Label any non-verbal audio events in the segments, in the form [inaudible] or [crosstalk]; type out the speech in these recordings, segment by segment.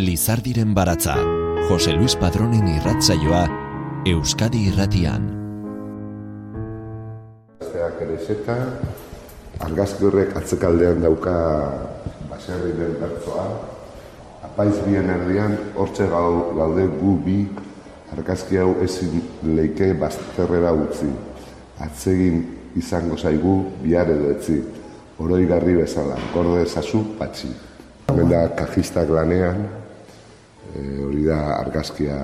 Lizardiren baratza, Jose Luis Padronen irratzaioa, Euskadi irratian. Zeak ere zeta, argazki horrek atzekaldean dauka baserri den bertzoa, apaiz bien erdian, hortze gau, gaude gu bi, argazki hau ezin leike bazterrera utzi. Atzegin izango zaigu bihar edo etzi, oroi garri bezala, gorde ezazu patxi. Hemen da kajistak lanean, e, hori da argazkia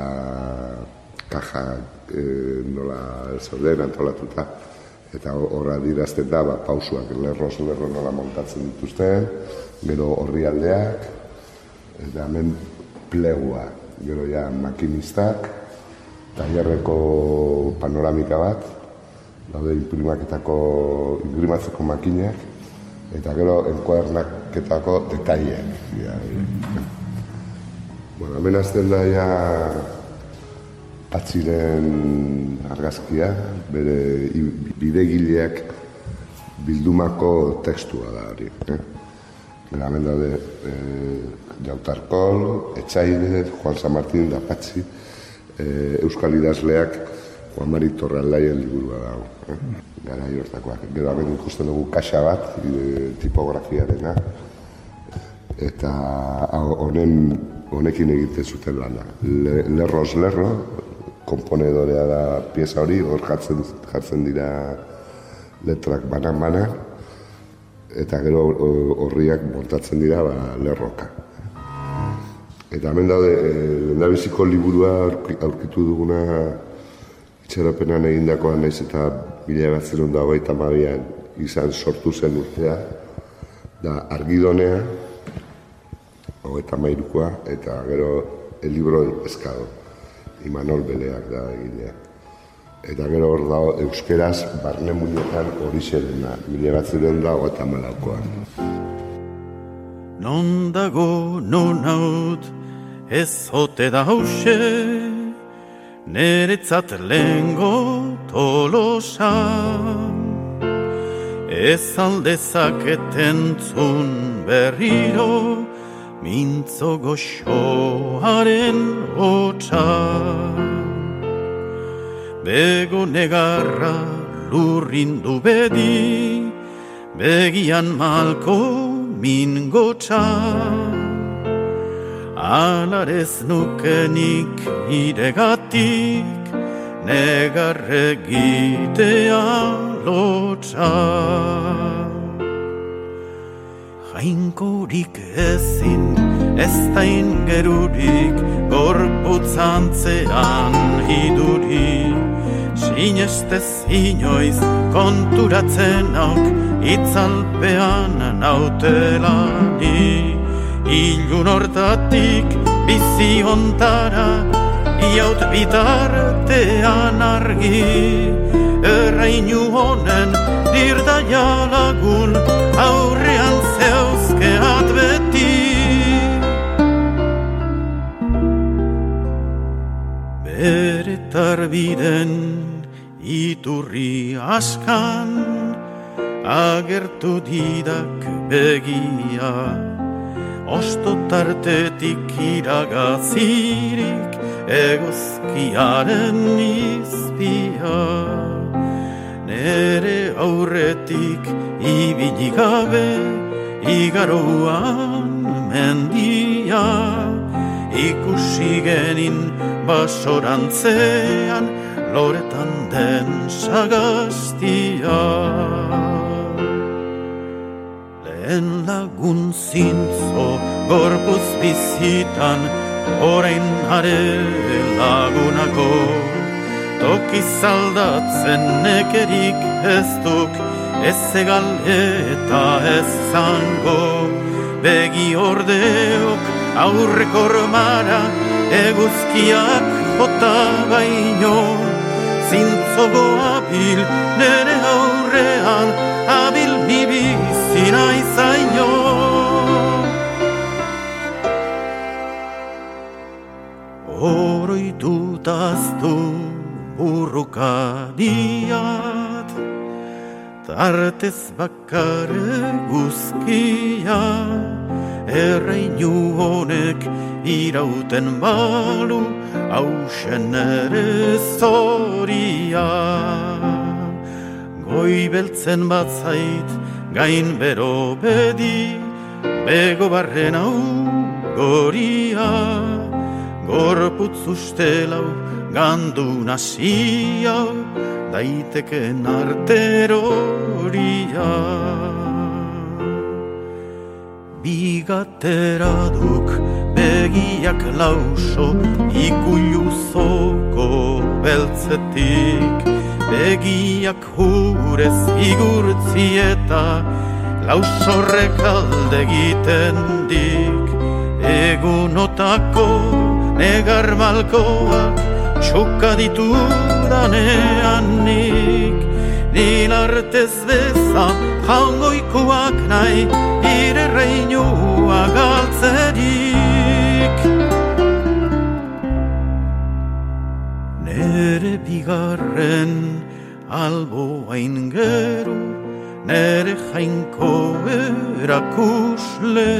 kaja e, nola zauden antolatuta, eta horra dirazten da, ba, pausuak lerroz lerro nola montatzen dituzten, gero horri aldeak, eta hemen plegua, gero ja makinistak, tailerreko panoramika bat, daude imprimaketako, imprimatzeko makinak, eta gero enkuadernaketako detaileak. Ja, bueno, hemen azten da ja patxiren argazkia, bere bidegileak bildumako tekstua da hori. Eh? Hemen daude e, Jautarkol, Etxaide, Juan San Martín da Patxi, e, Euskal Idazleak Juan Mari Torraldaien liburua dago. Eh? Gara hortakoak. Gero hemen ikusten dugu kaxa bat, e, tipografiarena, eta honen honekin egiten zuten lana. Le, lerroz lerro, komponedorea da pieza hori, hor jartzen, jartzen dira letrak banan bana, eta gero horriak montatzen dira ba, lerroka. Eta hemen daude, e, liburua aurkitu duguna itxerapenan egindakoa naiz eta mila batzen da hogeita mabian izan sortu zen urtea, da argidonea, hogeita mairukoa, eta gero el libro eskado, Imanol Beleak da egilea. Eta gero hor dago euskeraz barne muñetan hori zerena, mila batzen da hogeita malaukoa. Non dago, non haut, ez hote da hause, neretzat lehengo tolosa. Ez aldezaketen zun berriro, mintzo goxoaren hotza. Bego negarra lurrindu bedi, begian malko min gotza. Alarez nukenik iregatik, negarregitea lotza jainkorik ezin, ez da ingerurik, gorputzantzean iduri. Sinestez inoiz konturatzen auk, itzalpean nautelani. Ilun hortatik bizi ontara, iaut bitartean argi. Errainu honen dirdaia lagun, aurrean Tarbiden iturri askan, agertu didak begia, osto tartetik iragazirik, egozkiaren izpia. Nere aurretik ibili gabe, igaroan mendia ikusi genin basorantzean loretan den sagaztia. Lehen lagun zintzo gorpuz bizitan orain are lagunako toki zaldatzen nekerik ez duk ez egal eta ez zango begi ordeok aurreko romara eguzkiak jota baino zintzogo abil nere aurrean abil bibizina izaino Oroitutaztu urrukadiat Tartez bakar guzkia erreinu honek irauten balu hausen ere zoria. Goi beltzen bat zait gain bero bedi, bego barren hau goria. Gorputz ustelau gandu nasia, daiteken arteroria. Bigatera duk begiak lauso ikuluzoko beltzetik. Begiak hurez igurtzi eta lausorrek alde egiten dik. Egunotako negar malkoak txoka ditu danean nik Nil artez beza jaungoikoak nahi ire reinua galtzerik Nere bigarren albo hain gero Nere jainko erakusle.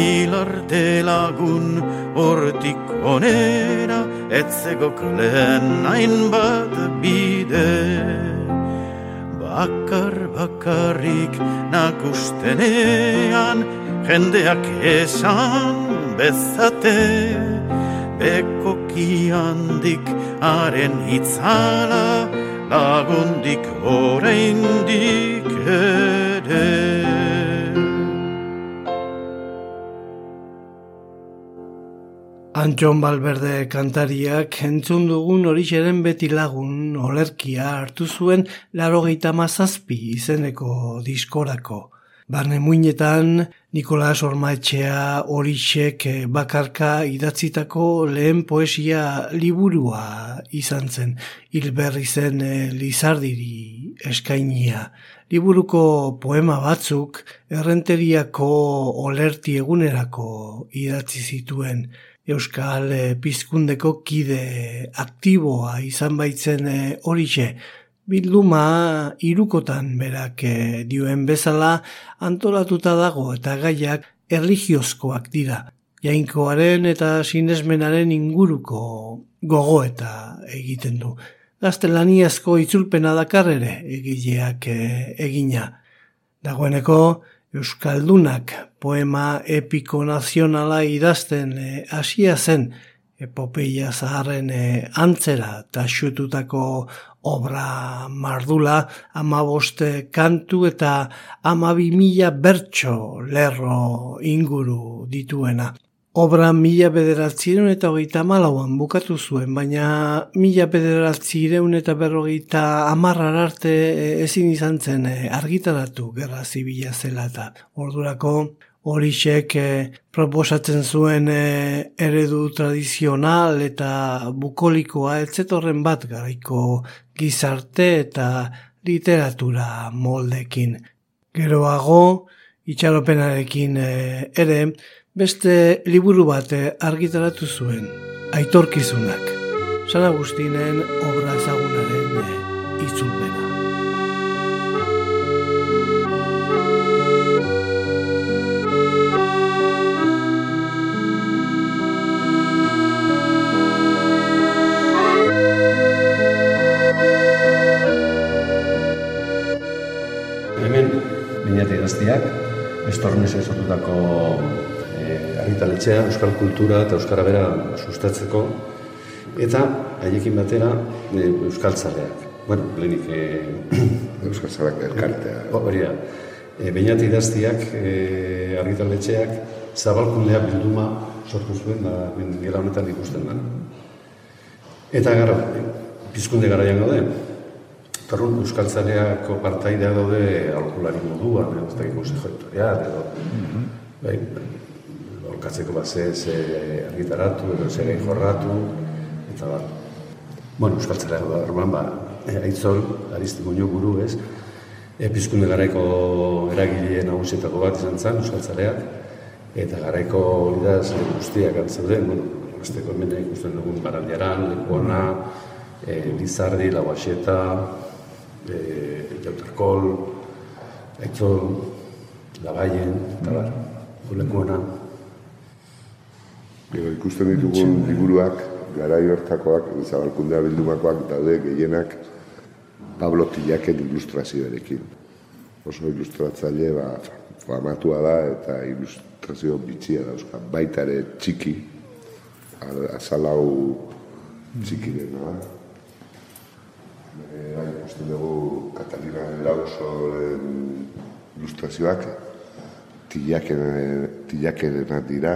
Ilarte lagun hortik onera Etzegok lehen hainbat bide Bakar bakarrik nakustenean Jendeak esan bezate Bekoki handik haren hitzala Lagundik oraindik ere Antxon Balberde kantariak entzun dugun horixeren beti lagun olerkia hartu zuen larogeita mazazpi izeneko diskorako. Barne muinetan Nikolas Ormaetxea horixek bakarka idatzitako lehen poesia liburua izan zen, hilberri zen Lizardiri eskainia. Liburuko poema batzuk errenteriako olerti egunerako idatzi zituen, Euskal e, Pizkundeko kide aktiboa izan baitzen e, horixe. Bilduma irukotan berak e, dioen bezala antolatuta dago eta gaiak erligiozkoak dira. Jainkoaren eta sinesmenaren inguruko gogo eta egiten du. Gaztelaniazko itzulpena dakar ere egileak egina. Dagoeneko Euskaldunak poema epiko nazionala idazten eh, hasia zen epopeia zaharren e, antzera taxututako obra mardula amaboste kantu eta amabi mila bertso lerro inguru dituena. Obra mila bederatzireun eta hogeita malauan bukatu zuen, baina mila bederatzireun eta berrogeita amarrar arte e, ezin izan zen e, argitaratu gerra zibila zela eta ordurako horixek e, proposatzen zuen eredu tradizional eta bukolikoa etzetorren bat garaiko gizarte eta literatura moldekin. Geroago, itxaropenarekin ere, beste liburu bat argitaratu zuen, aitorkizunak. San Agustinen obra ezagunaren eh, itzulpena. Hemen, binete gaztiak, estornez ezotutako argitaletxea, euskal kultura eta euskara bera sustatzeko, eta haiekin batera e, euskal zaleak. Bueno, lehenik... E, [clears throat] euskal zaleak elkartea. Hori da. E, Beinat idaztiak, e, argitaletxeak, zabalkundea bilduma sortu zuen, da, ben, gela honetan ikusten da. Eta gara, pizkunde garaian gaude, Tarun, Euskal Zaleako partaidea daude alkulari moduan, ez da konsejo editorial, edo, mm -hmm. bai, orkatzeko bat ze, ze argitaratu, edo ze jorratu, eta bat. Bueno, Euskal Zara, ba, orman, ba, e, aitzol, arizti guño buru, ez, epizkunde garaiko eragile nagusietako bat izan zen, Euskal eta garaiko lidaz guztiak antzuden, bueno, azteko hemen ikusten dugun barandiaran, lekuona, e, Lizardi, Lauaxeta, e, Jautarkol, Aitzol, Lagaien, eta bar. Ulekuena. Gero ikusten ditugun liburuak, garai hortakoak, zabalkundea bildumakoak daude gehienak Pablo Tillaken ilustrazioarekin. Oso ilustratzaile ba, famatua da eta ilustrazio bitxia dauzka. Baita ere txiki, azalau txiki dena da. Bai, ikusten dugu Katalina Lausoren ilustrazioak tilakenenak dira,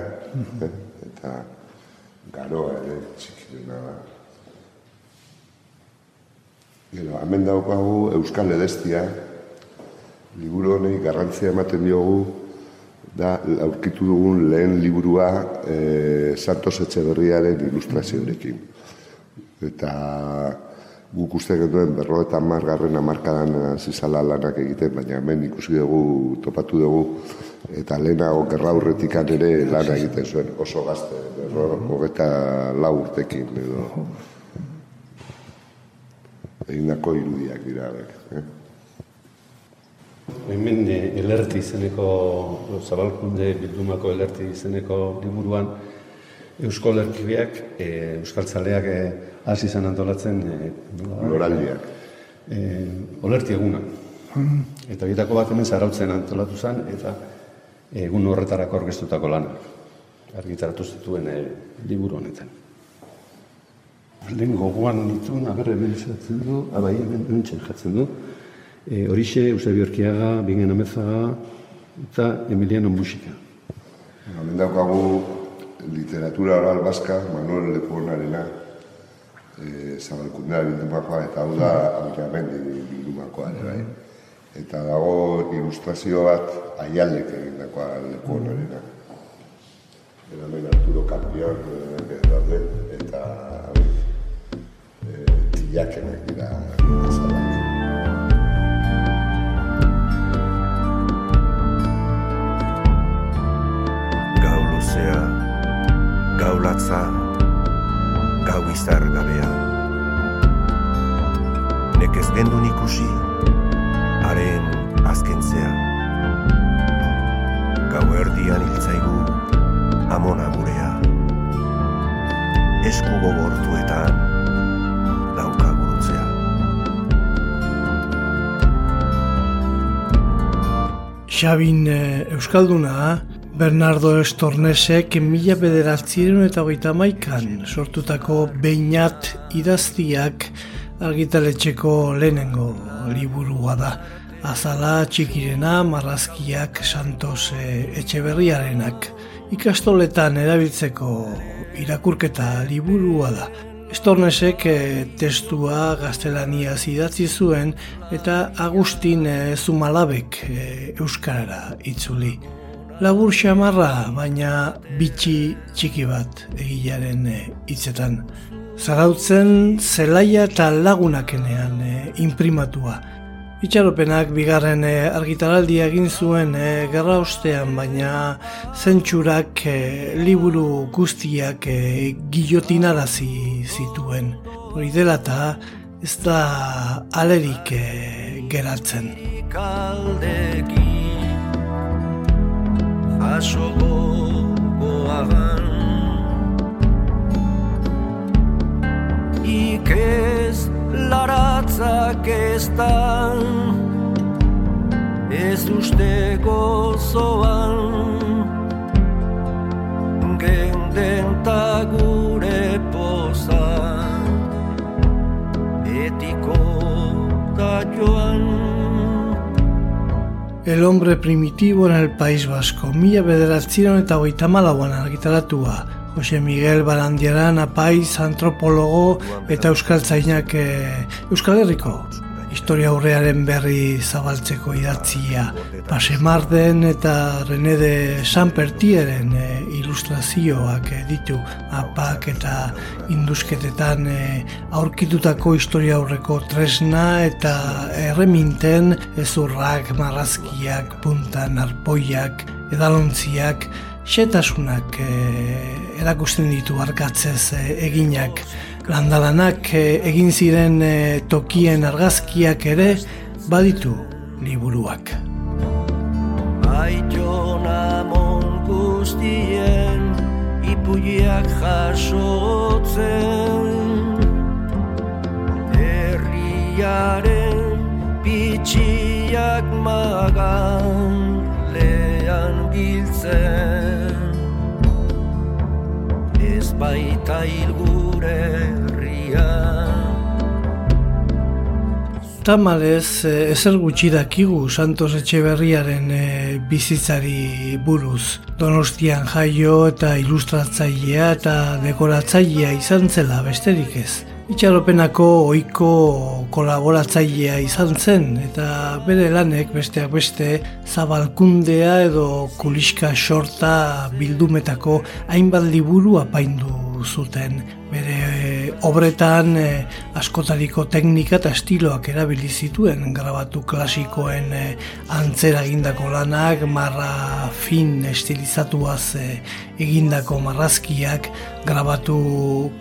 eh? Eta garoa ere txikirena da. Gero, hemen daukagu Euskal Edestia, liburu honei garrantzia ematen diogu, da aurkitu dugun lehen liburua e, Santos Etxeberriaren ilustrazioarekin. Eta guk uste genuen berro eta margarren amarkadan zizala lanak egiten, baina hemen ikusi dugu, topatu dugu, eta lehenago gerra urretikan ere lana egiten zuen oso gazte, hogeta lau urtekin, edo. Egin dako irudiak dira, eh? Hemen e, elerti izeneko, zabalkunde bildumako elerti izeneko liburuan, Eusko Lerkibiak, e, Euskal Zaleak e, hasi izan antolatzen e, Loraldiak. E, olerti eguna. Eta bitako bat hemen zarautzen antolatu zen, eta egun horretarako orkestutako lana. Argitaratu zituen e, liburu honetan. Lehen gogoan nitu, agarre hemen du, abai hemen hemen jatzen du, e, horixe Eusebio Erkiaga, Bingen Amezaga, eta Emiliano Musika. Hemen daukagu literatura oral baska, Manuel Leponarena, e, zabalkundea bildumakoa, eta hau da Aurramendi bildumakoa, ere, bai. Eta dago ilustrazio bat aialek egindakoa Leponarena. Eta hemen Arturo Campion, e, daude, eta e, tilakenak dira azalak. Gau luzea, gau latza, gau izar gabea. Nekez gendun ikusi, haren azkentzea. Gau erdian hiltzaigu, amona gurea. Esku gogortuetan, dauka gurutzea. Xabin eh, Euskalduna, Bernardo Estornesek mila bederatziren eta hogeita maikan sortutako beinat idaztiak argitaletxeko lehenengo liburua da. Azala txikirena, marrazkiak, santos e, etxeberriarenak. Ikastoletan erabiltzeko irakurketa liburua da. Estornesek e, testua gaztelania idatzi zuen eta Agustin e, Zumalabek e, Euskarara itzuli. Labur xamarra, baina bitxi txiki bat egilaren hitzetan. Zarautzen zelaia eta lagunakenean e, imprimatua. Itxaropenak bigarren e, argitaraldia egin zuen e, gerra ostean, baina zentsurak e, liburu guztiak e, gillotinarazi zituen. Hori dela eta ez da alerik e, geratzen. Jaso Ikez laratzak ez da. Ez uste gozoan. Genden ta gure poza. Etiko da joan. El hombre primitivo en el País Vasco, mila bederatziron eta hogeita malauan argitaratua. Jose Miguel Barandiaran apaiz, antropologo eta euskaltzainak e, Euskal Herriko. Historia aurrearen berri zabaltzeko idatzia. Pasemarden eta René de Sanpertieren e, ilustrazioak e, ditu apak eta indusketetan e, aurkitutako historia aurreko tresna eta erreminten ezurrak, marrazkiak, puntan, arpoiak, edalontziak, xetasunak e, erakusten ditu arkatzez e, eginak. Landalanak e, egin ziren e, tokien argazkiak ere baditu liburuak. Aitona monku guztien ipuiak jasotzen Herriaren pitxiak magan biltzen Ez baita hilgure Tamalez, eh, ezer gutxi dakigu Santos Etxeberriaren e, bizitzari buruz. Donostian jaio eta ilustratzailea eta dekoratzailea izan zela besterik ez. Itxaropenako ohiko kolaboratzailea izan zen eta bere lanek besteak beste zabalkundea edo kuliska sorta bildumetako hainbat liburu apaindu zuten bere obretan e, askotariko teknika eta estiloak erabili zituen grabatu klasikoen e, antzera egindako lanak, marra fin estilizatuaz e, egindako marrazkiak, grabatu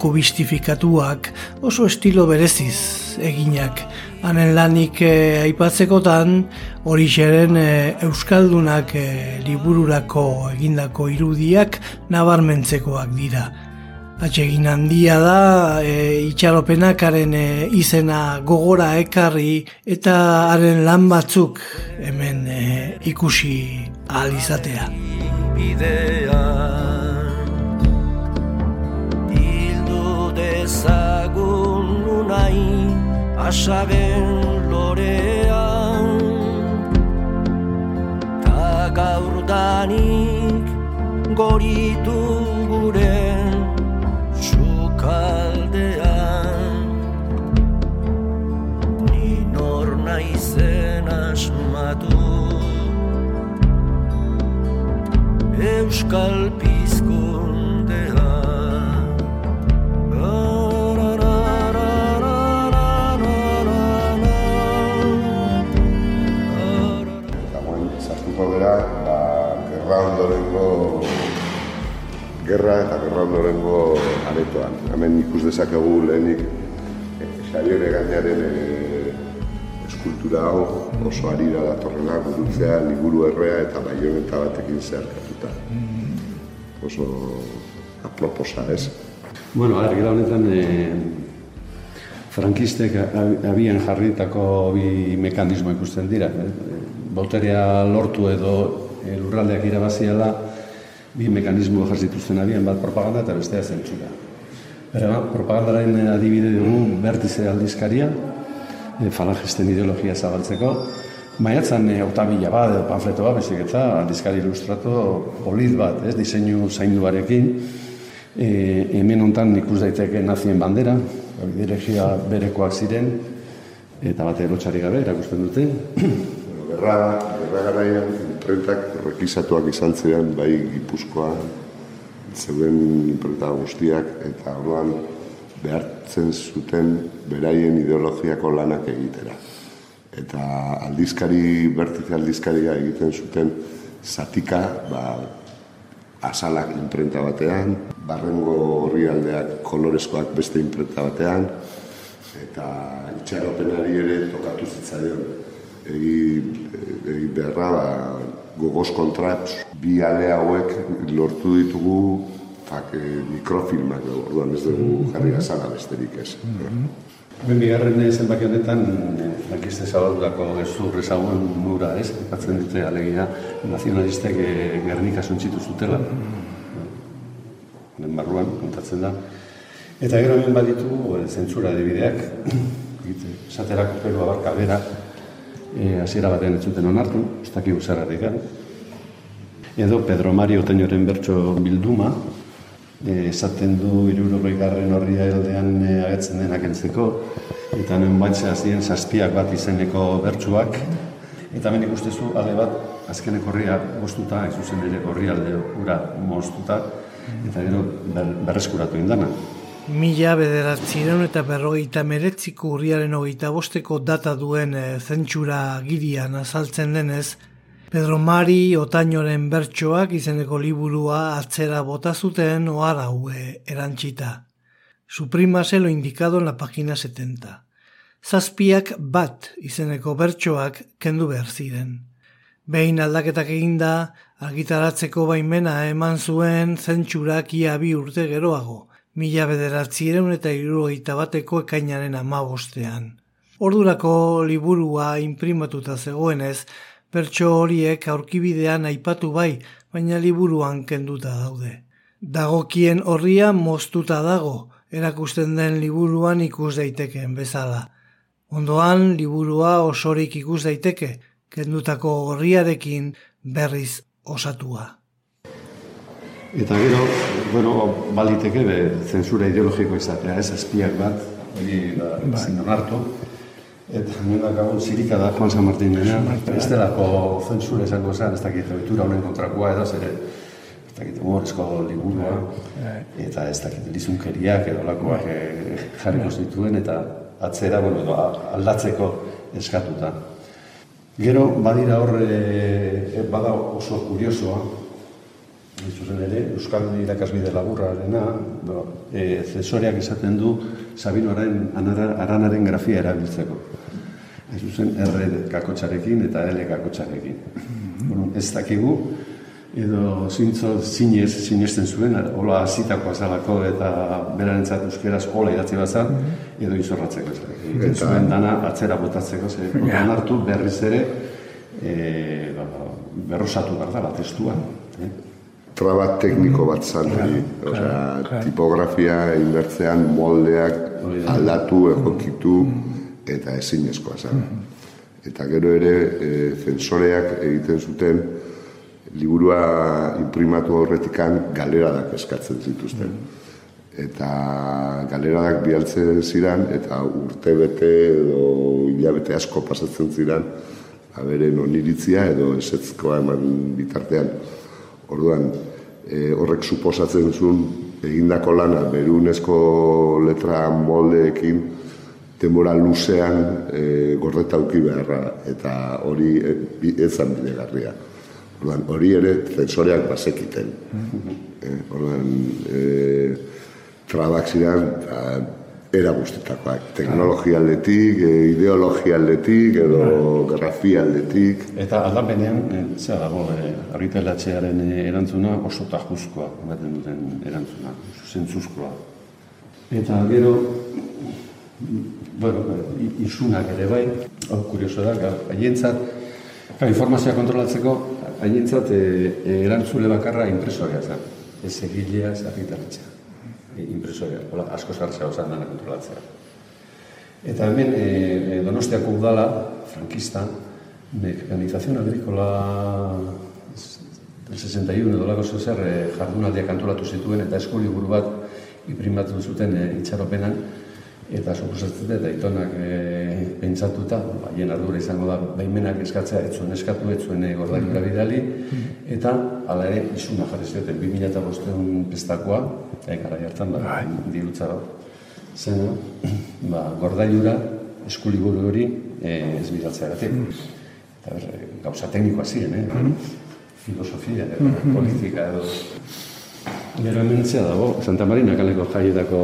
kubistifikatuak, oso estilo bereziz eginak. Hanen lanik e, aipatzekotan, hori xeren Euskaldunak e, libururako egindako irudiak nabarmentzekoak dira. Atsegin handia da e, itxaropenakaren e, izena gogora ekarri eta haren lan batzuk hemen e, ikusi ahal izatea. Hildu dezagun unai asagen lorean Ta gaur danik goritu guren naizen asmatu Euskal pizkundea Dagoen, zartuko gara, ba, gerra ondorengo gerra eta gerra ondorengo aretoan. Hemen ikus dezakegu lehenik e, Xabiere eskultura hau oso ari da datorrena gurutzea, liburu errea eta baioneta batekin zeharkatuta. Oso aproposa ez. Bueno, a ver, honetan e, frankistek abian jarritako bi mekanismo ikusten dira. Boterea lortu edo e, lurraldeak irabaziala, bi mekanismo jartzituzten abian, bat propaganda eta bestea zentzura. Bera, propagandaren adibide dugu bertize aldizkaria, e, falangisten ideologia zabaltzeko, Maiatzan e, otabila bat edo panfleto bat, bezik eta aldizkari ilustratu polit bat, ez, diseinu zainduarekin, e, hemen hontan ikus daiteke nazien bandera, ideologia berekoak ziren, eta bate erotxari gabe, erakusten dute. Gerra, gerra garaian, imprentak rekisatuak izan ziren bai Gipuzkoa, zeuden imprenta guztiak, eta orduan behartzen zuten beraien ideologiako lanak egitera. Eta aldizkari, bertize aldizkaria egiten zuten zatika, ba, azalak imprenta batean, barrengo horri aldeak kolorezkoak beste imprenta batean, eta itxaropenari ere tokatu zitzaion. Egi, egi beharra, ba, gogoz kontraps, bi ale hauek lortu ditugu fak, e, mikrofilmak, orduan ez dugu jarri azala besterik ez. Ben bigarren zenbaki honetan, lankiste zabaldurako gezur ezagun nura, ez? Epatzen dute alegia nazionalistek e, Gernika suntzitu zutela. Honen barruan, kontatzen da. Eta gero hemen baditu e, zentzura adibideak, [clears throat] esaterako perua barka bera, e, hasiera batean ez zuten onartu, ez dakigu zerratik, Edo Pedro Mario Teñoren bertso bilduma, e, esaten du irurogei garren horria heldean e, agetzen denak entzeko, eta hemen batzea ziren zazpiak bat izeneko bertsuak, eta hemen ikustezu ale bat azkeneko horria goztuta, ez zuzen ere horri alde ura moztuta, eta gero ber, berreskuratu indana. Mila bederatzireun eta berrogeita meretziko urriaren hogeita bosteko data duen e, zentsura girian azaltzen denez, Pedro Mari Otañoren bertsoak izeneko liburua atzera bota zuten ohar haue erantxita. Suprimase lo indicado en la página 70. Zazpiak bat izeneko bertsoak kendu behar ziren. Behin aldaketak eginda, argitaratzeko baimena eman zuen zentsurak ia bi urte geroago, mila bederatzireun eta irurogeita bateko ekainaren amabostean. Ordurako liburua imprimatuta zegoenez, pertso horiek aurkibidean aipatu bai, baina liburuan kenduta daude. Dagokien horria moztuta dago, erakusten den liburuan ikus daitekeen bezala. Ondoan, liburua osorik ikus daiteke, kendutako horriarekin berriz osatua. Eta gero, bueno, baliteke be, zensura ideologiko izatea, ez espiak bat, hori da, ezin onartu. Eta nena gabon zirika da Juan San Martín dena, ez delako zensura esango zen, ez dakit ohitura honen kontrakoa edo zere, ez dakit humorezko liburua, eta ez dakit lizunkeriak edo lakoak eh, jarriko zituen, eta atzera, bueno, edo aldatzeko eskatuta. Gero, badira hor, e, bada oso kuriosoa, zuzen ere, Euskal Irakasbide Laburrarena, e, zesoreak esaten du Sabinoaren aranaren grafia erabiltzeko. Hain zuzen, R kakotxarekin eta L kakotxarekin. Bueno, ez dakigu, edo zintzo zinez sinesten zuen, hola hasitako azalako eta berarentzat euskeraz hola idatzi bazan, edo izorratzeko. Egiten Eta- zuen dana atzera botatzeko, ze yeah. hartu berriz ere, e, ba, berrosatu behar da, testua. Eh? traba tekniko bat zan hori. Osea, tipografia inbertzean moldeak aldatu, egokitu, eta ezinezkoa zen. Eta gero ere, e, zensoreak egiten zuten, liburua imprimatu horretikan galeradak eskatzen zituzten. Eta galeradak bialtzen ziren, eta urte bete edo hilabete asko pasatzen ziren, aberen oniritzia edo esetzkoa eman bitartean. Orduan, e, horrek suposatzen zuen egindako lana berunezko letra moldeekin denbora luzean e, gordeta uki beharra eta hori e, bi- ez zan bidegarria. Orduan, hori ere zensoreak bazekiten. E, orduan, e, trabak ziren ba, era guztitakoak. Teknologia aldetik, e, ideologia aldetik, edo grafia aldetik. Eta aldapenean, e, zera dago, e, argitaletxearen e, erantzuna oso tajuzkoa, ematen duten erantzuna, zentzuzkoa. Eta gero, bueno, isunak ere bai, hau kurioso da, haientzat, informazioa kontrolatzeko, haientzat e, e, erantzule bakarra impresoria zen. Ez egilea, ez argitaletxea. E, impresoria, hola, asko zartzea osan dana kontrolatzea. Eta hemen e, Donostiako udala, frankista, mekanizazion agrikola del 61 edo lako zer e, jardunaldiak antolatu zituen eta eskoliburu bat imprimatu zuten e, itxaropenan eta suposatzen dut aitonak e, pentsatuta, haien ardura izango da baimenak eskatzea, ez zuen eskatu, ez zuen e, gordailura bidali, eta hala ere isuna jarri zioten 2005 pestakoa, e, gara hartan ba, dirutza zena, ba, gordailura eskuliburu hori e, ez bidaltzeagatik. Eta ber, e, gauza teknikoa ziren, eh? filosofia, edo, politika edo... Gero hemen dago, Santa Marina kaleko jaietako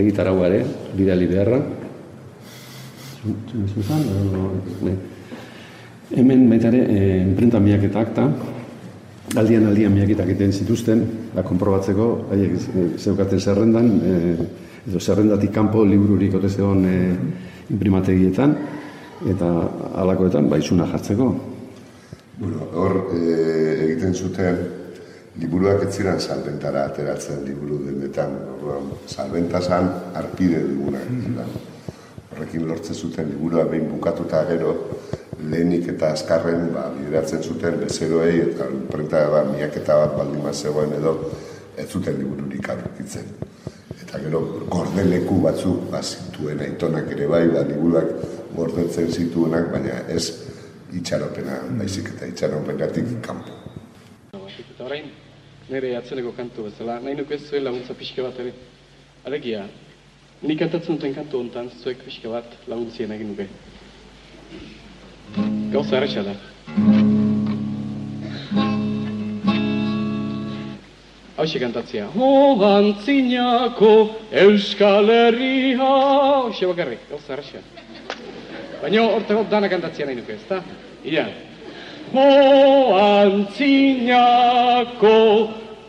egitaragua ere, bidali beharra. Zuzan. Hemen baita ere, e, imprenta miak eta akta, aldian aldian miaketak egiten zituzten, da konprobatzeko, haiek e, zeukaten zerrendan, e, edo zerrendatik kanpo libururik ote zegoen e, imprimategietan, eta halakoetan, ba, izuna jartzeko. Bueno, hor e, egiten zuten liburuak ez ziren salbentara ateratzen liburu dendetan. Orduan, salbenta zan arpide duguna. Horrekin lortzen zuten liburua behin bukatuta gero, lehenik eta azkarren ba, bideratzen zuten bezeroei eta prenta ba, miaketa bat baldin zegoen edo ez zuten libururik aurkitzen. Eta gero gordeleku batzuk ba, zituen aitonak ere bai, ba, liburuak gordetzen zituenak, baina ez itxaropena, baizik eta itxaropenatik kanpo. Eta orain, nire atzeneko kantu bezala, nahi nuke zuen laguntza pixka bat ere. Alegia, nik kantatzen duten kantu hontan, zuek pixka bat laguntzien egin nuke. Gauza erretxa da. Hau kantatzea. Ho antzinako Euskal Herria. Hau bakarrik, gauza erretxa. Baina hortako dana kantatzea nahi nuke, ezta? Ia. Antzinako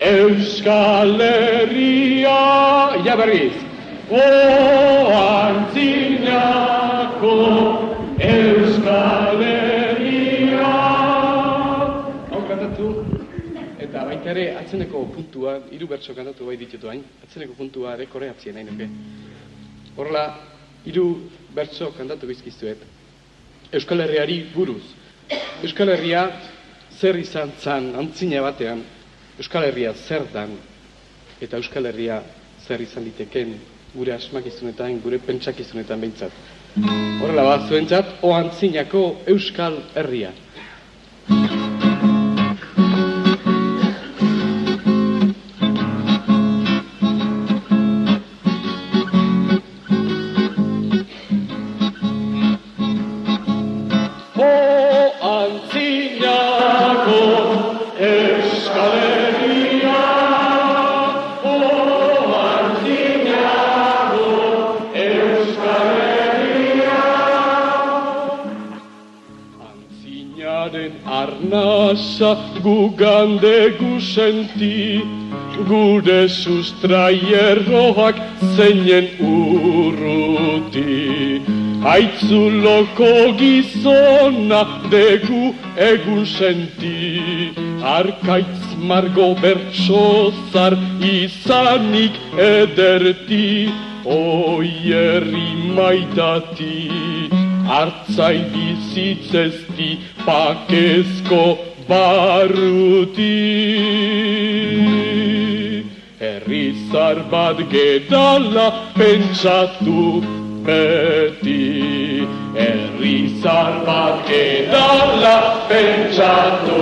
Euskal Herria. Ja berriz. O antzinako Euskal Herria. Hau kantatu. Eta baita ere atzeneko puntua Hiru bertso kantatu bai ditutu hain Atzeneko puntua ere koreatzien nahi nuke. Horrela, hiru bertso kantatu bizkizuet Euskal Herriari buruz Euskal Herria zer izan zan antzina batean, Euskal Herria zer dan, eta Euskal Herria zer izan liteken gure asmakizunetan, gure pentsakizunetan behintzat. Horrela bat, zuentzat, o antzinako Euskal Herria. Gugande gusenti Gure sustraierroak zeinen urruti. Aitzuloko gizona degu egun senti Arkaitz margo bertsozar izanik ederti Oi herri maitati Artzai bizitzezti pakezko barruti. Herrizar bat gedala pentsatu beti. Herrizar bat gedala pentsatu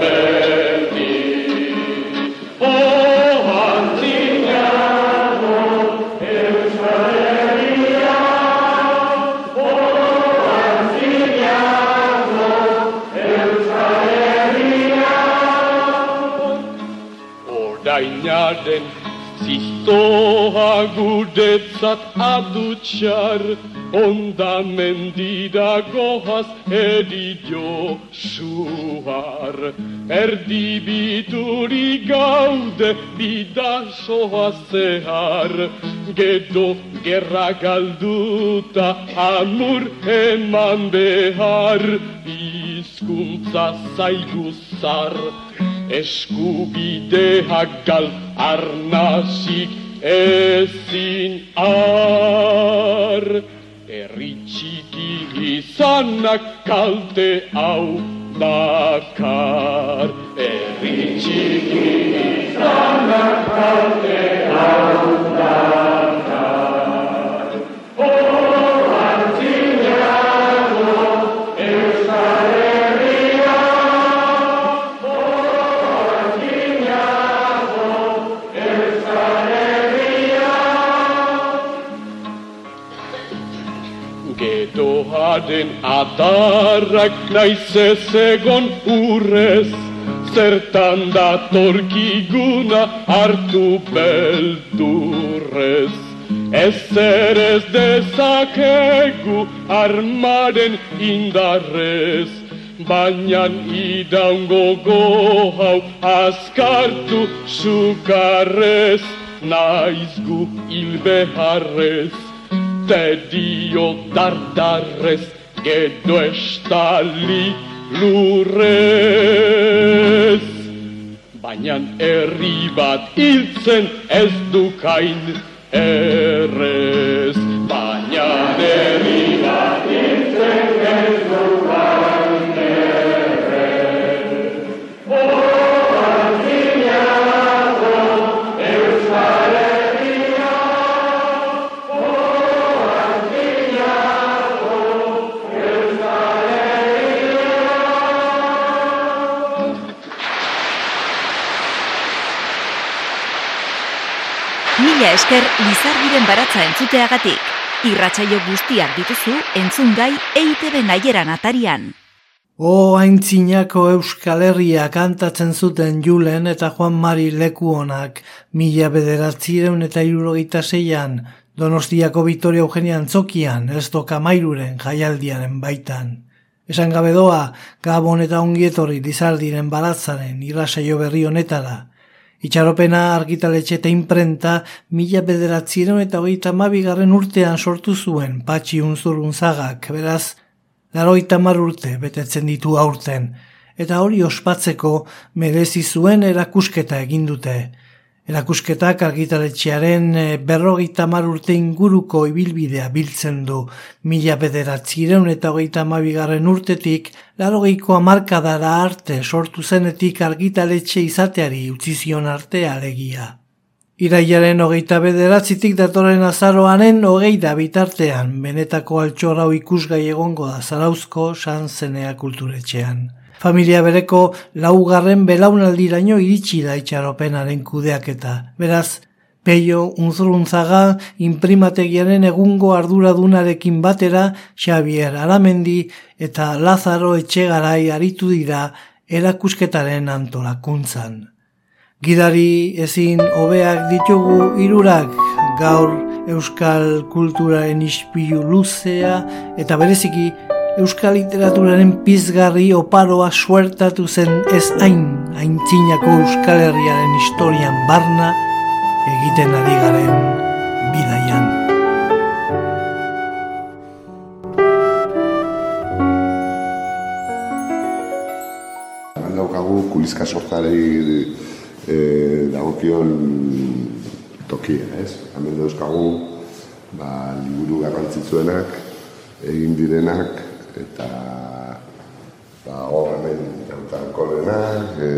beti. O Orainaren ziztoa guretzat adutxar Onda mendira goaz edi josuar Erdibituri gaude bidasoa zehar Gedo gerra galduta amur eman behar. Hizkuntza zaiguzar eskubideak gal arnasik ezin ar. Herri txiki izanak kalte hau dakar. Herri txiki izanak kalte hau dakar. Gedoaren adarrak naiz ez egon urrez Zertan datorkiguna hartu beldurrez. Ezer ez dezakegu armaren indarrez Baina idaungo gohau askartu sukarrez. Naiz hilbeharrez Te dio dardarrez Gedo estali lurrez Baina herri bat hiltzen ez dukain errez esker Lizardiren baratza entzuteagatik. Irratsaio guztiak dituzu entzun gai EITB naieran atarian. O aintzinako Euskal Herria kantatzen zuten Julen eta Juan Mari Lekuonak mila bederatzireun eta irurogeita zeian Donostiako Vitoria Eugenia Antzokian ez doka mairuren jaialdiaren baitan. Esan gabe doa, gabon eta ongietorri dizaldiren baratzaren irrasaio berri honetara. Itxaropena argitaletxe eta imprenta mila bederatziren eta hogeita mabigarren urtean sortu zuen patxi unzurun zagak, beraz, laroita mar urte betetzen ditu aurten, eta hori ospatzeko merezi zuen erakusketa egin dute. Erakusketak argitaletxearen eh, berrogeita mar urte inguruko ibilbidea biltzen du. Mila bederatzireun eta hogeita mabigarren urtetik, larogeiko amarkadara arte sortu zenetik argitaletxe izateari utzizion arte alegia. Iraiaren hogeita bederatzitik datorren azaroanen hogeita bitartean, benetako altxorau ikusgai egongo da zarauzko sanzenea kulturetxean. Familia bereko laugarren belaunaldiraino iritsi da itxaropenaren kudeaketa. Beraz, Peio unzuruntzaga imprimategiaren egungo arduradunarekin batera Xavier Aramendi eta Lazaro Etxegarai aritu dira erakusketaren antolakuntzan. Gidari ezin hobeak ditugu irurak gaur euskal kulturaren ispilu luzea eta bereziki euskal literaturaren pizgarri oparoa suertatu zen ez hain haintzinako euskal herriaren historian barna egiten ari garen bidaian. daukagu kulizka sortzarei e, dagokion tokia, ez? Hemen dauzkagu ba, liburu garrantzitsuenak egin direnak eta ba, hor hemen jantan kolena, e,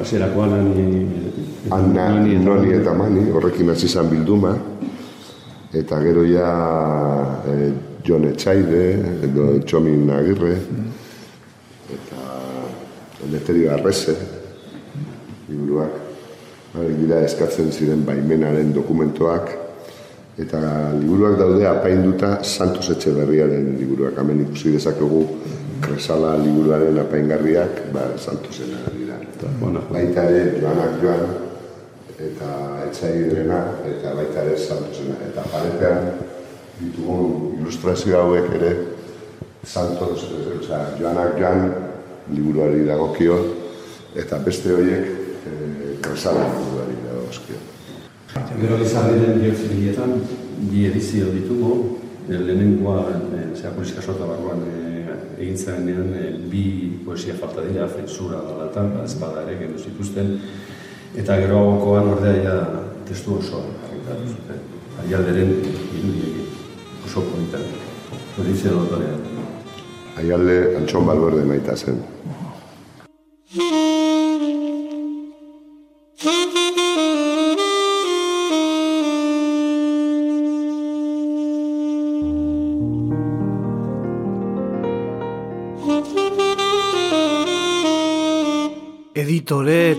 Azerakoan ani... Anna, noni eta mani, horrekin hasi izan bilduma, eta gero ja e, Jon Etxaide, edo Txomin Agirre, eta Leteri Arrese, liburuak, gira eskatzen ziren baimenaren dokumentoak, eta liburuak daude apainduta Santos Etxeberriaren liburuak. Hemen ikusi dezakegu Kresala liburuaren apaingarriak, ba, Santosena dira. Bona, Baita ere, joanak joan, eta etxaidrena, eta baita ere Santosena. Eta paretean ditugun ilustrazio hauek ere Santos, oza, joanak joan liburuari dagokio, eta beste horiek eh, Kresala liburuari dagokio. Gero izan diren bihotz bilietan, bi edizio ditugu, e, lehenengoa, e, zera polizika sorta barruan e, egin zenean, e, bi poesia falta dira, fetsura dalatan, ezpada ere gero zituzten, eta gero hagokoan ordea ja testu oso argitatu zuten. Aialderen irudiekin, oso politan. Polizia dotorean. Aialde Antxon Balberde maita zen. [laughs]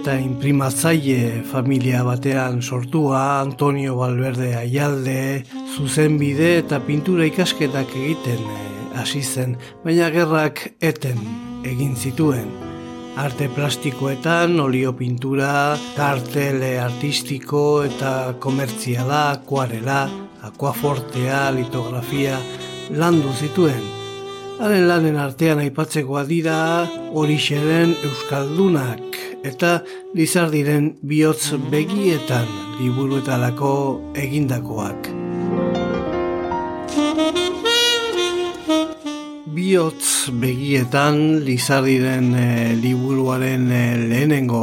eta imprimatzaile familia batean sortua Antonio Valverde Aialde zuzenbide eta pintura ikasketak egiten eh, hasi zen, baina gerrak eten egin zituen. Arte plastikoetan, olio pintura, kartele artistiko eta komertziala, akuarela, akuafortea, litografia, landu zituen. Haren lanen artean aipatzekoa dira horixeren euskaldunak eta lizardiren bihotz begietan liburuetalako egindakoak. Biotz begietan Lizardiren e, liburuaren e, lehenengo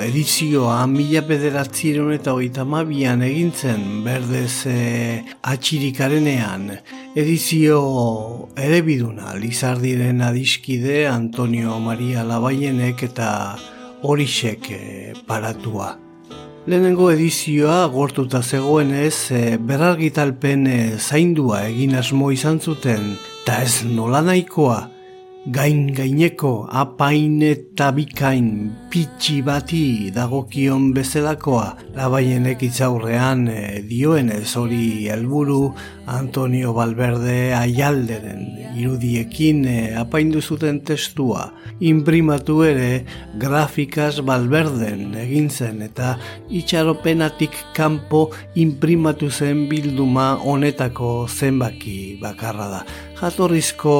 edizioa mila bederatzireun eta hogeita mabian egintzen berdez e, atxirikarenean edizio erebiduna Lizardiren adiskide Antonio Maria Labaienek eta horixek e, paratua. Lehenengo edizioa gortuta zegoenez e, berargitalpen e, zaindua egin asmo izan zuten Ta ez nola nahikoa, gain gaineko apain eta bikain pitxi bati dagokion bezalakoa. Labaienek itzaurrean e, dioen ez hori helburu Antonio Valverde aialderen irudiekin e, apaindu zuten testua. Imprimatu ere grafikaz Valverden egin zen eta itxaropenatik kanpo imprimatu zen bilduma honetako zenbaki bakarra da jatorrizko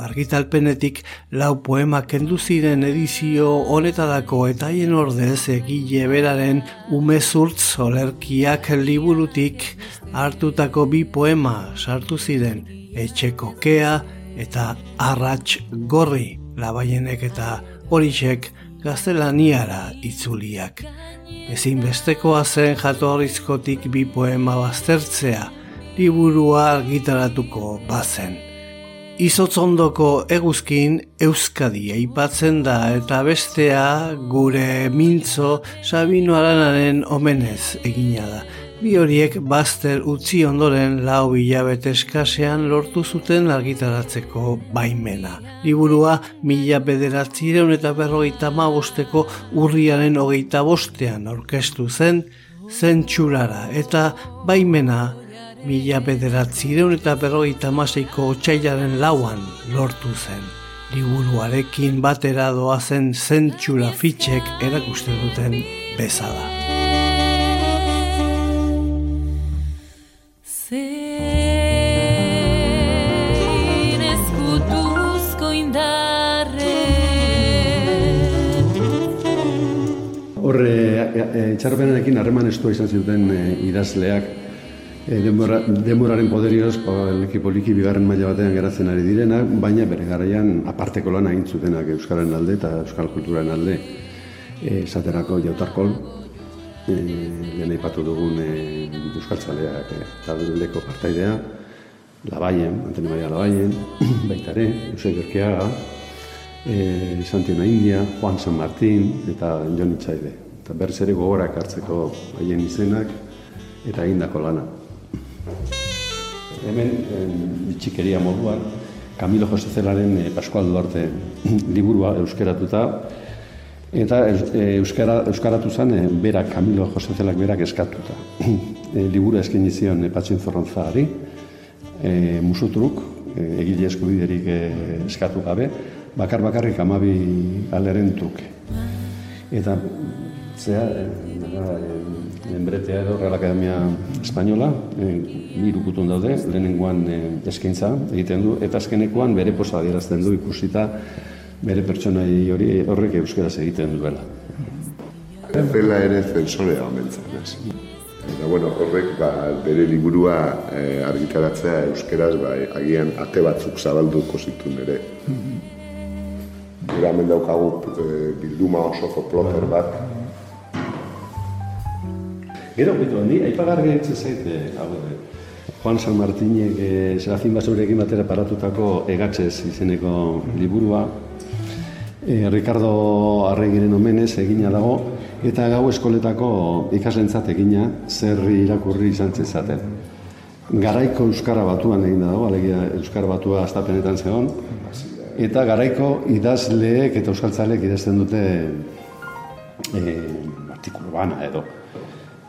argitalpenetik lau poema kendu ziren edizio honetarako eta haien ordez egile beraren umezurtz olerkiak liburutik hartutako bi poema sartu ziren etxeko kea eta arrats gorri labaienek eta horixek gaztelaniara itzuliak. Ezinbestekoa zen jatorrizkotik bi poema baztertzea, liburua argitaratuko bazen. Izotzondoko eguzkin Euskadi aipatzen da eta bestea gure mintzo Sabino Aranaren omenez egina da. Bi horiek bazter utzi ondoren lau hilabete eskasean lortu zuten argitaratzeko baimena. Liburua mila bederatzireun eta berrogeita bosteko urriaren hogeita bostean orkestu zen zentsurara eta baimena mila bederatzireun eta berrogeita maseiko otxailaren lauan lortu zen. Liburuarekin batera doa zen zentsura fitxek erakusten duten bezala. Horre, itxarpenarekin harreman estua izan zuten e, idazleak, e, demora, demoraren poderioz, leki poliki bigarren maila batean geratzen ari direnak, baina bere garaian aparteko lan egin zutenak Euskararen alde eta Euskal Kulturaren alde e, esaterako jautarkol, e, lehen aipatu dugun e, Euskal Tzaleak e, partaidea, Labaien, Antene Maria Labaien, [clears throat] baita ere, Eusei Berkeaga, e, Santiona India, Juan San Martín eta Jon Itzaide. Eta berriz ere gogorak hartzeko haien izenak eta egindako lana. Hemen, bitxikeria moduan, Camilo Jose Zelaren e, Pascual Duarte [clears throat] liburua euskeratuta, eta e, euskara, euskaratu zen e, berak, Camilo Jose Zelak berak eskatuta. [clears throat] E, liburu esken izion e, Patxin Zorrontzari, e, musutruk, e, egile eskubiderik e, eskatu gabe, bakar bakarrik amabi alderen truke. Eta, zea, e, enbretea edo Real Academia Espainola, e, irukutun daude, lehenengoan e, eskaintza egiten du, eta azkenekoan bere posa adierazten du ikusita bere pertsonai hori horrek euskeraz egiten duela. Zela ere zensorea omentzen, ez? Eta, bueno, horrek ba, bere liburua e, argitaratzea euskeraz ba, agian ate batzuk zabalduko zituen ere. Gura hemen daukagu e, bilduma osoko ploter bat. Gero, bitu, ni aipagarri egiten zaite, hau ere, Juan San Martinek e, Serafin Basurekin batera paratutako egatzez izeneko liburua, e, Ricardo Arregiren omenez egina dago, eta gau eskoletako ikaslentzat egina zerri irakurri izan zezaten. Garaiko Euskara batuan egin dago, alegia Euskara batua astapenetan zegoen, eta garaiko idazleek eta euskaltzaleek idazten dute e, artikulu bana edo.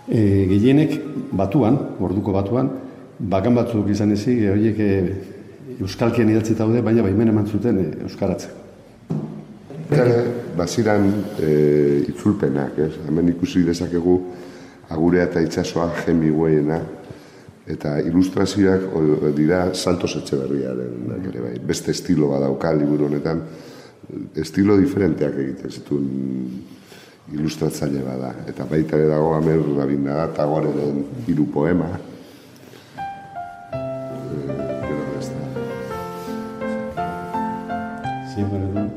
E, gehienek batuan, orduko batuan, bakan batzuk izan ezi, horiek e, euskalkien idatzi daude, baina baimen eman zuten e, euskaratzen. Eta baziran e, itzulpenak, ez? Hemen ikusi dezakegu agurea eta itsasoa jemigueiena, eta ilustrazioak dira saltos etxe berriaren ere bai. Beste estilo badauka liburu honetan, estilo diferenteak egiten zituen ilustratzaile bada. Eta baita ere dago amer rabin da, tagoaren hiru poema. Eh, gero ez da. Sí, bueno,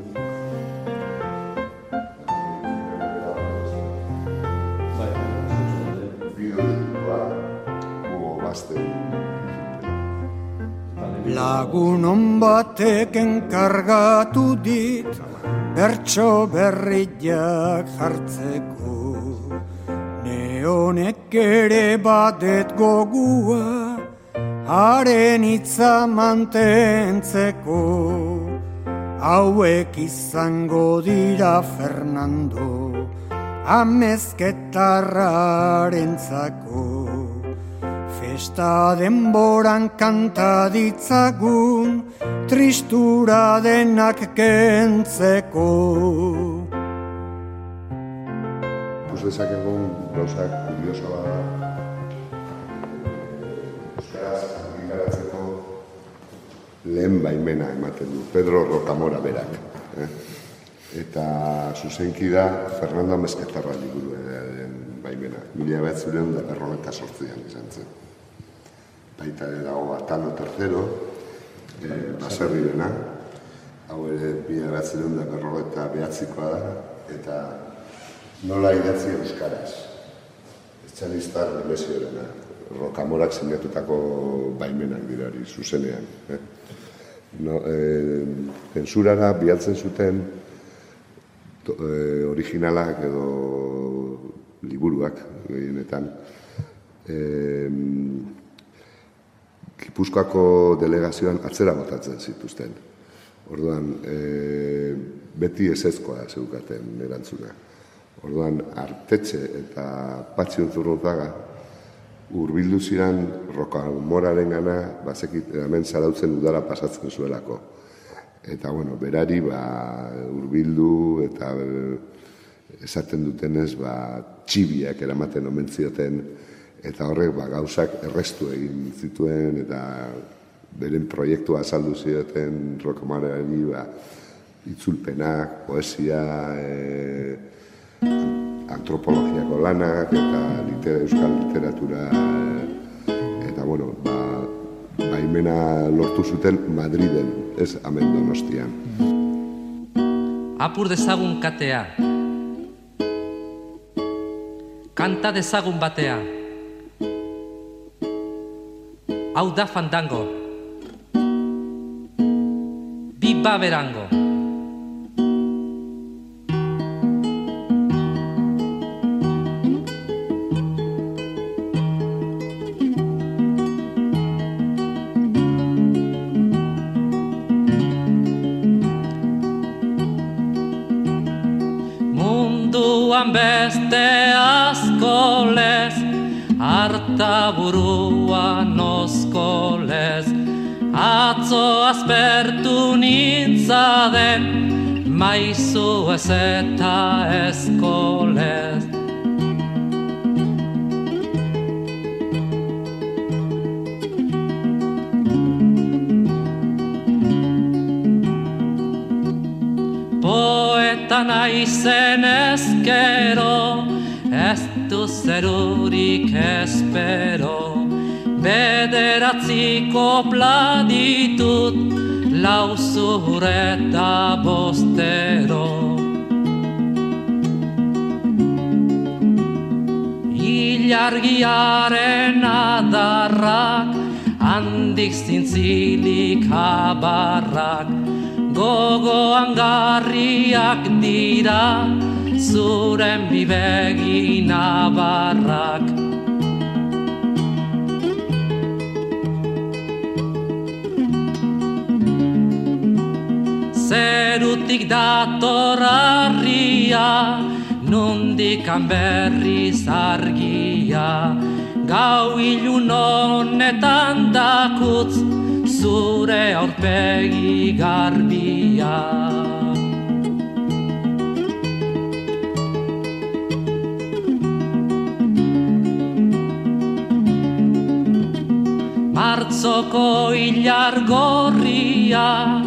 Lagun on batek enkargatu dit bertso berriak jartzeko. Neonek ere badet gogua haren itza mantentzeko. Hauek izango dira Fernando amezketarrarentzako Festa denboran kanta ditzagun, tristura denak kentzeko. Pues dezakegun gauzak kurioso bada. Euskaraz argitaratzeko lehen baimena ematen du, Pedro Rocamora berak. Eh? Eta zuzenki da Fernando Mezketarra liburu baimena. Mila bat zuren da berrogeta sortzian izan zen. Baita ere dago Batano tercero, eh, baserri dena, hau ere mila bat zuren da berrogeta behatzikoa da, eta nola idatzi euskaraz. Etxanistar lesioarena. Rokamorak sinatutako baimenak dirari, zuzenean. Eh? No, eh, zensurara bialtzen zuten to, eh, originalak edo liburuak gehienetan. Eh, Gipuzkoako delegazioan atzera botatzen zituzten. Orduan, e, beti ezezkoa zeukaten erantzuna. Orduan, artetxe eta patxion zurrunzaga, urbildu ziren roka moraren gana, bazekit, hemen zarautzen udara pasatzen zuelako. Eta, bueno, berari, ba, urbildu eta esaten dutenez, ba, txibiak eramaten omen zioten, eta horrek ba, gauzak errestu egin zituen, eta beren proiektua azaldu zioten rokomarari, ba, itzulpenak, poesia, e, antropologiako lanak, eta litera, euskal literatura, e, eta bueno, ba, baimena lortu zuten Madriden, ez amen donostian. Apur dezagun katea, kanta dezagun batea. Hau da fandango. Biba berango. Munduan beste asko lez, harta burua nosko lez. Atzo azpertu nintzaden, maizu ez eta eskolez. Poeta naizen ezkero, ez du zerurik espero. Bederatziko platitut, lau zureta bostero. Ilargiaren adarrak, handik zintzilik abarrak, gogoan garriak dira, zuren bibegi nabarrak. Zerutik dator arria, nundikan berriz argia, gau ilun honetan dakutz, zure aurpegi garbia. Martzoko hilar gorria,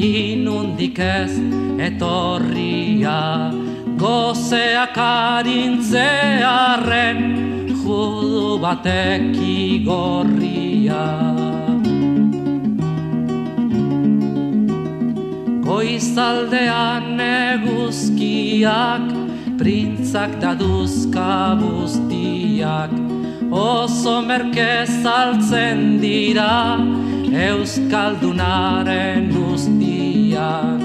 inundik ez etorria, gozeak arintzearen, judu batek igorria. Goizaldean eguzkiak, printzak daduzka buztiak, oso merke saltzen dira, Euskaldunaren ustiak.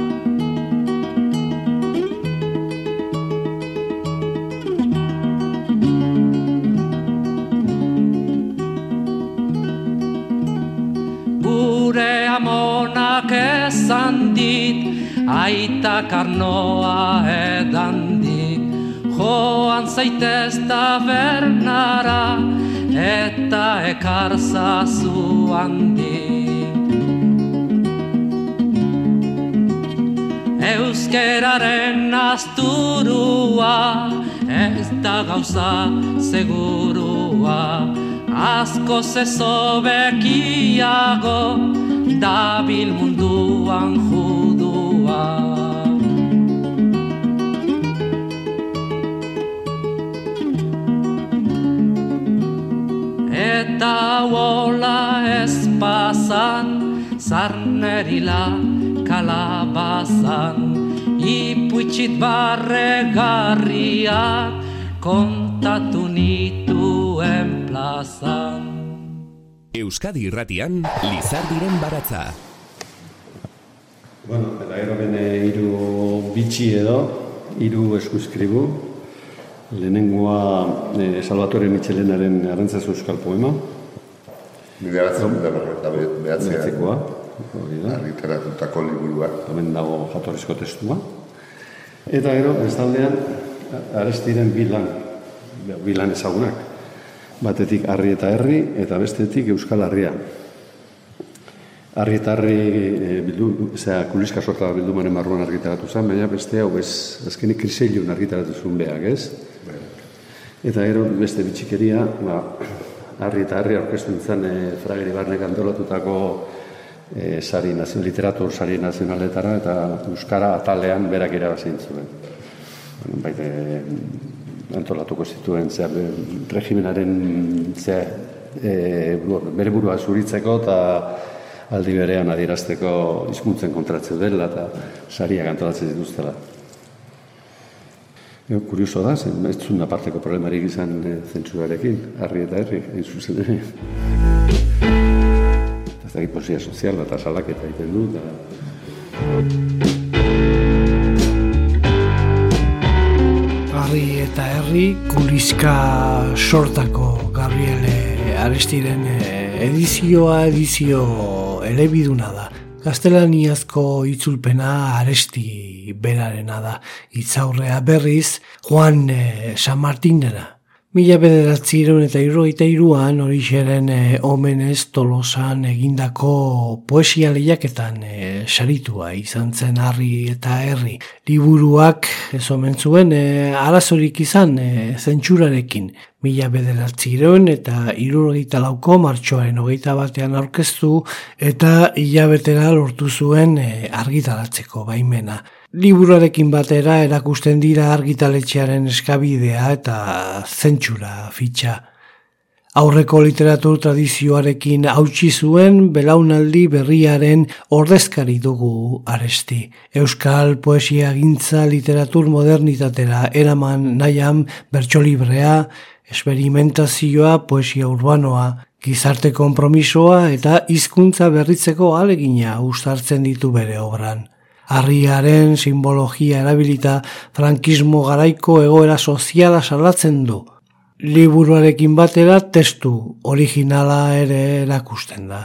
Gure amonak esan dit, aita karnoa edan dit, joan zaitez tabernara, eta ekarzazu handik. Euskeraren asturua, ez da gauza segurua, asko zezo bekiago, dabil munduan judua. Eta hola ez pasan, zarnerila kalabazan, ipuitxit barregarriak kontatu nituen plazan. Euskadi irratian, Lizardiren baratza. Bueno, eta gero bene hiru bitxi edo, hiru eskuskribu. Lehenengoa eh, Salvatore Michelenaren Arantzazu Euskal Poema. Mila batzen da Argiteratutako liburua. Hemen dago jatorrizko testua. Eta gero, bestaldean, arestiren bilan, bilan ezagunak. Batetik harri eta herri, eta bestetik euskal harria. Harri eta herri e, bildu, zera, kuliska sorta bildumaren barruan argitaratu zen, baina beste hau ez, azkenik kriseilun argitaratu zuen behak, ez? Eta gero beste bitxikeria, ba, harri eta harri aurkeztu nintzen e, frageri barnek antolatutako e, sari nazio, literatur sari nazionaletara eta euskara atalean berak irabazin zuen. Bueno, baite, antolatuko zituen zea, regimenaren zea, e, bere burua zuritzeko eta aldi berean adierazteko hizkuntzen kontratzeu dela eta sariak antolatzen dituztela. E, kurioso da, zen, ez zuen aparteko problemarik izan e, zentsurarekin, harri eta herri, hain zuzen. Ez da poesia sozial eta salaketa egiten du. Eta... Harri eta herri kuliska sortako Gabriele Arestiren eh, edizioa edizio elebiduna da. Gaztelaniazko itzulpena aresti berarena da. Itzaurrea berriz Juan eh, San Martinera. Mila bederatzireun eta irroita iruan hori e, omenez tolosan egindako poesia lehiaketan e, saritua izan zen harri eta herri. Liburuak ez omen zuen e, arazorik izan e, zentsurarekin. Mila bederatzireun eta irroita lauko martxoaren hogeita batean aurkeztu eta hilabetera lortu zuen e, argitaratzeko baimena. Liburuarekin batera erakusten dira argitaletxearen eskabidea eta zentsura fitxa. Aurreko literatur tradizioarekin hautsi zuen belaunaldi berriaren ordezkari dugu aresti. Euskal poesia gintza literatur modernitatera eraman nahian bertsolibrea, esperimentazioa, poesia urbanoa, gizarte konpromisoa eta hizkuntza berritzeko alegina ustartzen ditu bere obran. Harriaren simbologia erabilita frankismo garaiko egoera soziala salatzen du. Liburuarekin batera testu originala ere erakusten da.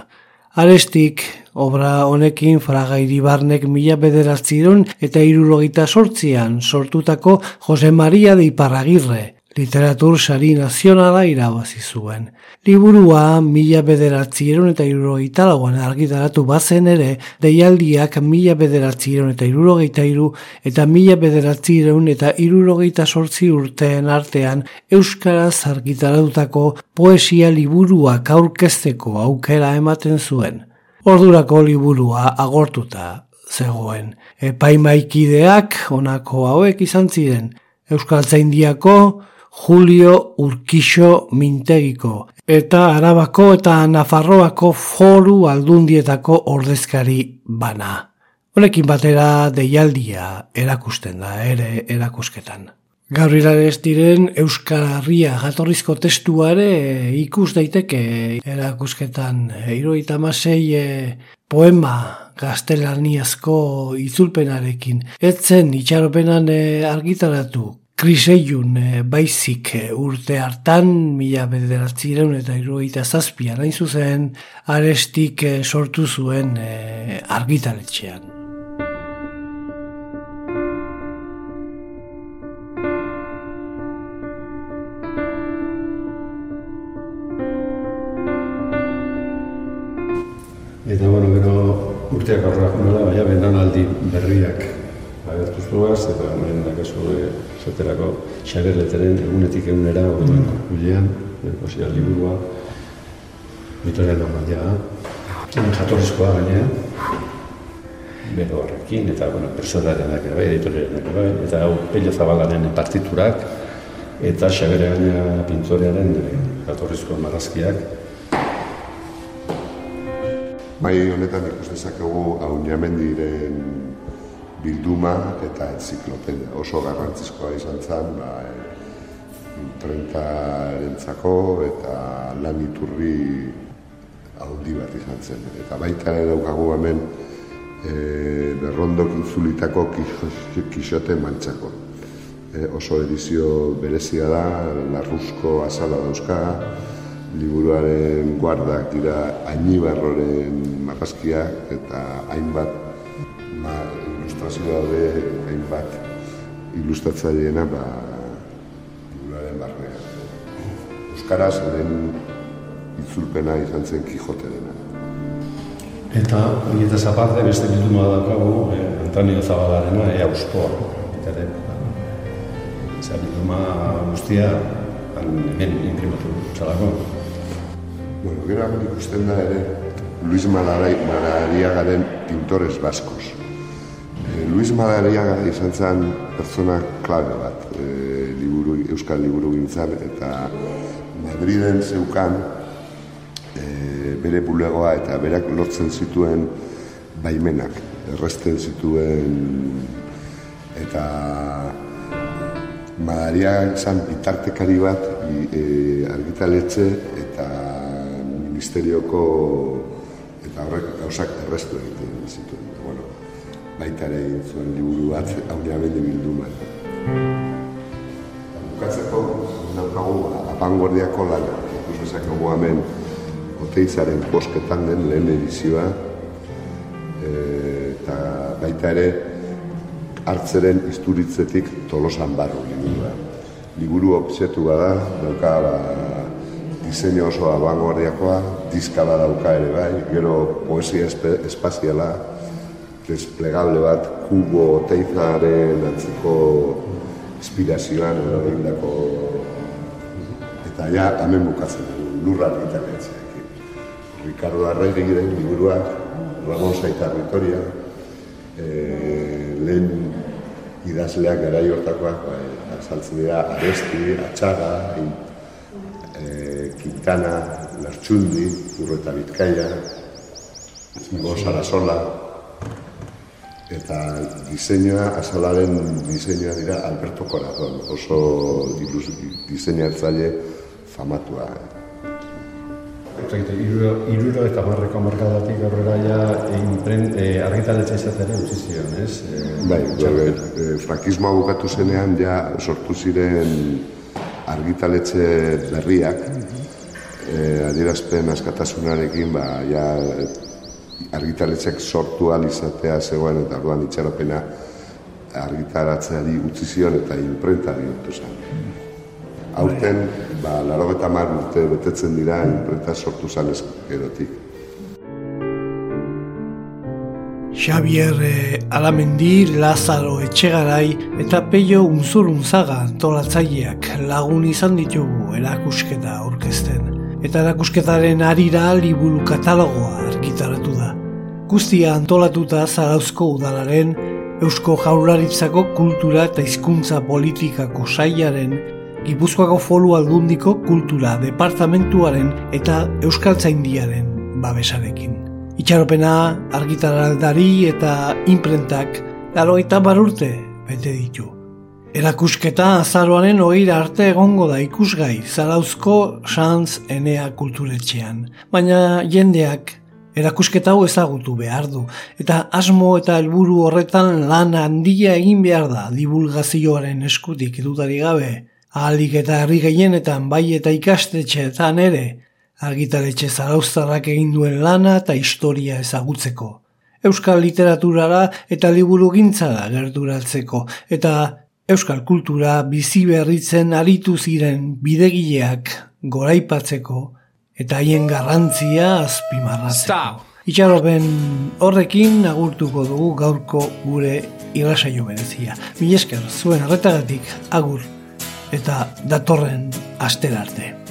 Arestik, obra honekin fraga iribarnek mila bederatziron eta irurogita sortzian sortutako Jose Maria de Iparragirre, literatur sari nazionala irabazi zuen. Liburua mila bederatzieron eta irurogeita lauan argitaratu bazen ere, deialdiak mila bederatzieron eta irurogeita iru eta mila bederatzieron eta irurogeita sortzi urteen artean Euskaraz argitaratutako poesia liburuak aurkezteko aukera ematen zuen. Ordurako liburua agortuta zegoen. Epaimaikideak honako hauek izan ziren. Euskaltzaindiako Julio Urkixo Mintegiko eta Arabako eta Nafarroako foru aldundietako ordezkari bana. Honekin batera deialdia erakusten da ere erakusketan. Gabriela ez diren Euskal Herria jatorrizko testuare ikus daiteke erakusketan. Iroita masei e, poema gaztelaniazko itzulpenarekin. Etzen itxaropenan e, argitaratu kriseiun e, baizik e, urte hartan, mila bederatzireun eta irugaita zazpian, hain zuzen, arestik e, sortu zuen e, argitaletxean. Eta, bueno, gero urteak aurrera jonela, baina bendanaldi berriak agertu zuaz, eta hemen dakazu esaterako xagerleteren egunetik egunera orduan mm. kukulean, poesia liburua, Vitoria Normandia jatorrizkoa gainea, bero horrekin, eta, bueno, personarenak ere bai, editoriarenak ere bai, eta hau Pello Zabalaren partiturak, eta Xabere gaina pintorearen eh, jatorrizko marrazkiak. Bai honetan ikus dezakegu Aunamendiren bilduma eta enziklopedia. Oso garrantzizkoa izan zen, ba, imprentarentzako eta lan iturri haundi bat izan zen. Eta baita ere daukagu hemen e, berrondok inzulitako kixote mantxako. E, oso edizio berezia da, larruzko azala dauzka, liburuaren guardak dira ainibarroren marrazkiak eta hainbat ma, ilustrazioa daude hainbat ilustratzaileena ba, liburuaren barrea. Euskaraz, hemen itzulpena izan zen Kijote dena. Eta horietaz aparte beste bilduma daukagu, eh, Antonio Zabalarena, ea uspoa. Eta ere, ba, bilduma guztia hemen imprimatu zalako. Bueno, gero ikusten da ere Luis Madariagaren pintores baskos. Luis Madariaga izan zen pertsona klabe bat e, liburu, Euskal Liburu gintzan eta Madriden zeukan e, bere bulegoa eta berak lortzen zituen baimenak, erresten zituen eta Madariaga izan bitartekari bat e, argitaletxe eta ministerioko eta horrek gauzak errestu egiten zituen. Baita ere egin zuen liburu bat, haunea bende bilduman. Bukatzeko, daukagu, apanguardiako lan, ikus bezakegu hemen, oteizaren bosketan den lehen edizioa, e, eta baita ere, hartzeren isturitzetik tolosan barro liburua. Liburu obsetu bada, dauka ba, diseño oso abanguardiakoa, diska bat dauka ere bai, gero poesia espaziala, desplegable bat, kubo teizaren antzeko inspirazioan edo egindako eta ja hemen bukatzen dugu, lurra argitaletxeekin. Ricardo Arregi den liburuak, Ramon Saita Vitoria, e, lehen idazleak gara hortakoak, bai, azaltzen dira Aresti, Atxaga, e, Quintana, Lertxundi, Urreta Bizkaia, Igo Sarasola, eta diseinua, azalaren diseinua dira Alberto Corazon, oso diseinatzaile famatua. Iruro eta barreko markadatik aurrera ja impren, e, argitaletxe izatea utzi zion, ez? E, bai, e, frankismoa bukatu zenean ja sortu ziren argitaletxe berriak, eh, adierazpen askatasunarekin, ba, ja, argitaletxek sortu izatea zegoen, eta orduan itxaropena argitaratzeari utzi zion eta imprentari dut zen. Aurten, ba, laro eta urte betetzen dira imprenta sortu zen erotik. Xavier eh, Alamendi, Lazaro Etxegarai eta Peio Unzurunzaga antolatzaileak lagun izan ditugu erakusketa aurkezten. Eta erakusketaren arira liburu katalogoa argitaratu da. Guztia antolatuta zarauzko udalaren Eusko Jaurlaritzako kultura eta hizkuntza politikako saiaren Gipuzkoako folu aldundiko kultura departamentuaren eta Euskaltzaindiaren babesarekin. Itxaropena, argitaraldari eta imprentak laro eta barurte bete ditu. Erakusketa azaroaren ogeira arte egongo da ikusgai zarauzko Sanz Enea kulturetxean. Baina jendeak erakusketa hau ezagutu behar du. Eta asmo eta helburu horretan lan handia egin behar da divulgazioaren eskutik edutari gabe. Ahalik eta herri gehienetan bai eta ikastetxeetan ere argitaletxe zarauztarrak egin duen lana eta historia ezagutzeko. Euskal literaturara eta liburu gintzara gerturatzeko, eta euskal kultura bizi berritzen aritu ziren bidegileak goraipatzeko eta haien garrantzia azpimarratzeko. Itxaropen horrekin agurtuko dugu gaurko gure irrasaio berezia. Milesker, zuen arretagatik agur eta datorren asterarte. arte.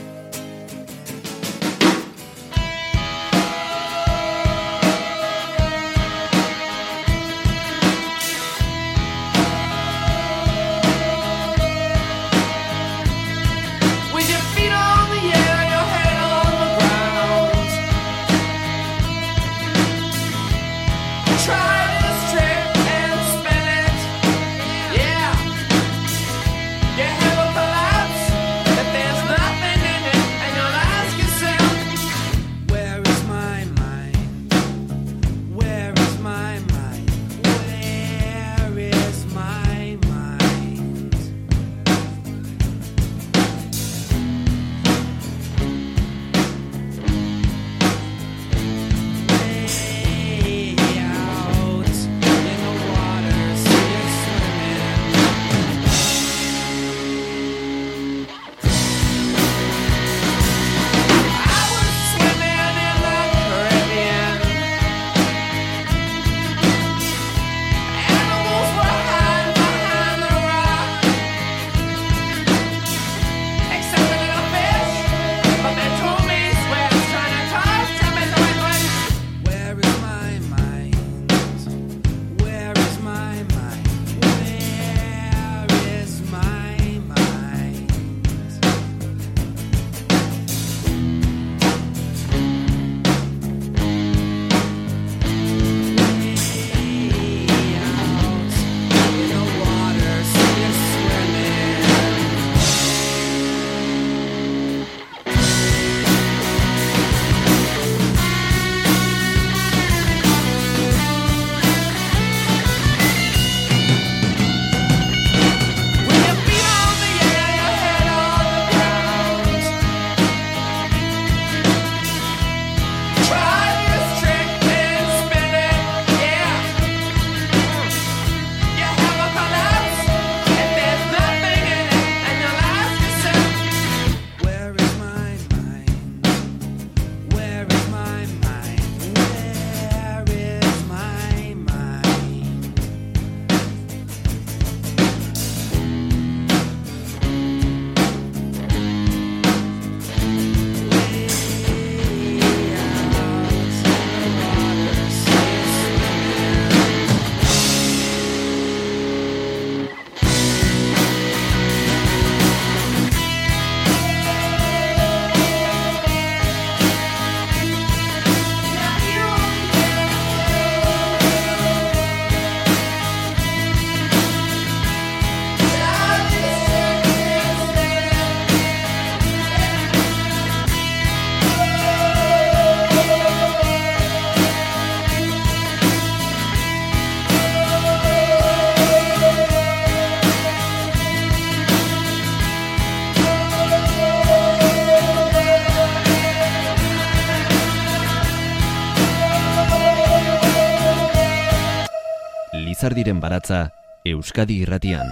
Lizardiren baratza, Euskadi irratian.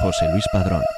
Jose Luis Padrón.